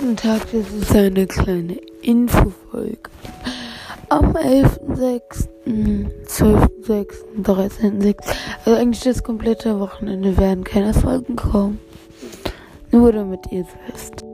Guten Tag, das ist eine kleine Infofolge. Am 11.06., 12.06., 13.06., also eigentlich das komplette Wochenende werden keine Folgen kommen. Nur damit ihr es wisst.